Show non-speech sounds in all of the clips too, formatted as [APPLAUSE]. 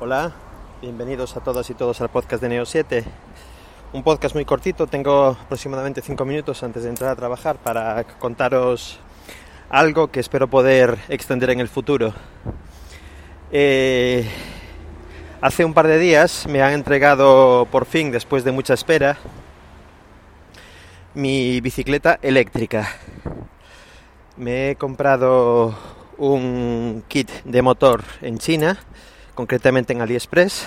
Hola, bienvenidos a todas y todos al podcast de Neo 7. Un podcast muy cortito, tengo aproximadamente 5 minutos antes de entrar a trabajar para contaros algo que espero poder extender en el futuro. Eh, hace un par de días me han entregado por fin, después de mucha espera, mi bicicleta eléctrica. Me he comprado un kit de motor en China, concretamente en AliExpress,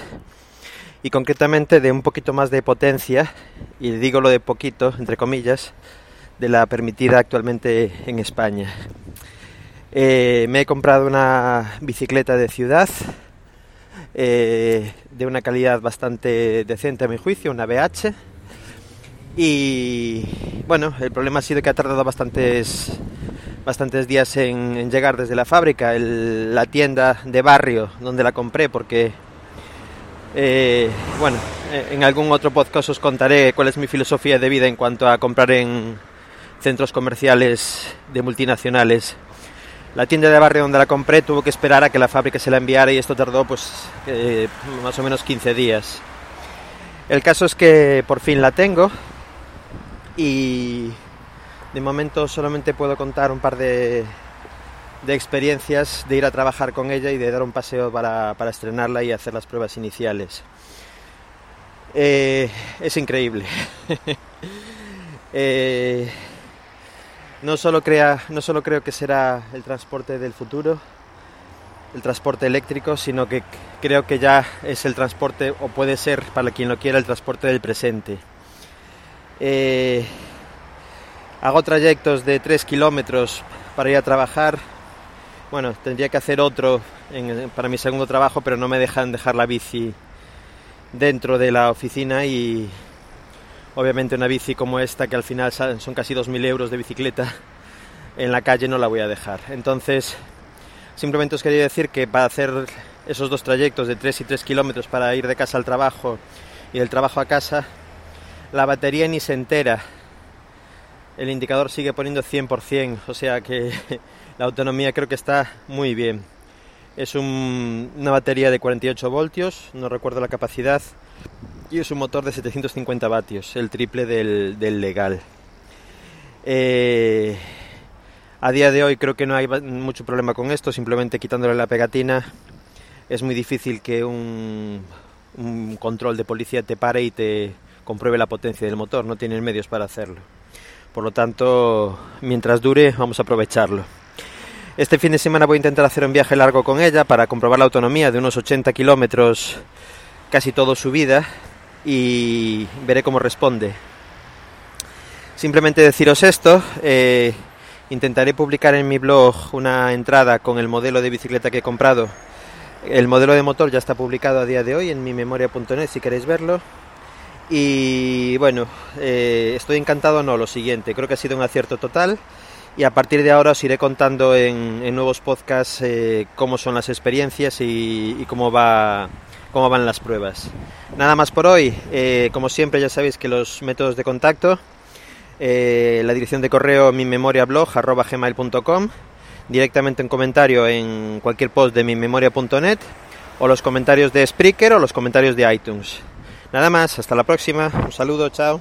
y concretamente de un poquito más de potencia, y digo lo de poquito, entre comillas, de la permitida actualmente en España. Eh, me he comprado una bicicleta de ciudad eh, de una calidad bastante decente a mi juicio, una BH. Y bueno, el problema ha sido que ha tardado bastantes bastantes días en, llegar desde la fábrica, la tienda de barrio donde la compré, porque, eh, bueno, eh, en algún otro podcast os contaré cuál es mi filosofía de vida en cuanto a comprar en centros comerciales de multinacionales. La tienda de barrio donde la compré tuvo que esperar a que la fábrica se la enviara y esto tardó pues eh, más o menos 15 días. El caso es que por fin la tengo y de momento solamente puedo contar un par de, experiencias de ir a trabajar con ella y de dar un paseo para, estrenarla y hacer las pruebas iniciales. Eh, es increíble. [LAUGHS] Eh, no, solo crea, no solo creo que será el transporte del futuro, el transporte eléctrico, sino que creo que ya es el transporte, o puede ser para quien lo quiera, el transporte del presente. Eh, Hago trayectos de 3 kilómetros para ir a trabajar. Bueno, tendría que hacer otro para mi segundo trabajo, pero no me dejan dejar la bici dentro de la oficina y obviamente una bici como esta, que al final son casi 2.000 euros de bicicleta, en la calle no la voy a dejar. Entonces, simplemente os quería decir que para hacer esos dos trayectos de 3 y 3 kilómetros para ir de casa al trabajo y del trabajo a casa, la batería ni se entera el indicador sigue poniendo 100%, o sea que [LAUGHS] la autonomía creo que está muy bien. Es una batería de 48 voltios, no recuerdo la capacidad, y es un motor de 750 vatios, el triple del, legal. Eh, a día de hoy creo que no hay mucho problema con esto, simplemente quitándole la pegatina es muy difícil que un, un control de policía te pare y te compruebe la potencia del motor, no tienen medios para hacerlo. Por lo tanto, mientras dure, vamos a aprovecharlo. Este fin de semana voy a intentar hacer un viaje largo con ella para comprobar la autonomía de unos 80 kilómetros, casi todo su vida, y veré cómo responde. Simplemente deciros esto, eh, intentaré publicar en mi blog una entrada con el modelo de bicicleta que he comprado. El modelo de motor ya está publicado a día de hoy en mi memoria.net si queréis verlo. Y bueno, eh, estoy encantado, no, lo siguiente, creo que ha sido un acierto total y a partir de ahora os iré contando en, nuevos podcasts eh, cómo son las experiencias y, cómo, va, cómo van las pruebas. Nada más por hoy, eh, como siempre ya sabéis que los métodos de contacto, la dirección de correo mi memoria blog gmail.com, directamente en comentario en cualquier post de mi memoria.net o los comentarios de Spreaker o los comentarios de iTunes. Nada más, hasta la próxima. Un saludo, chao.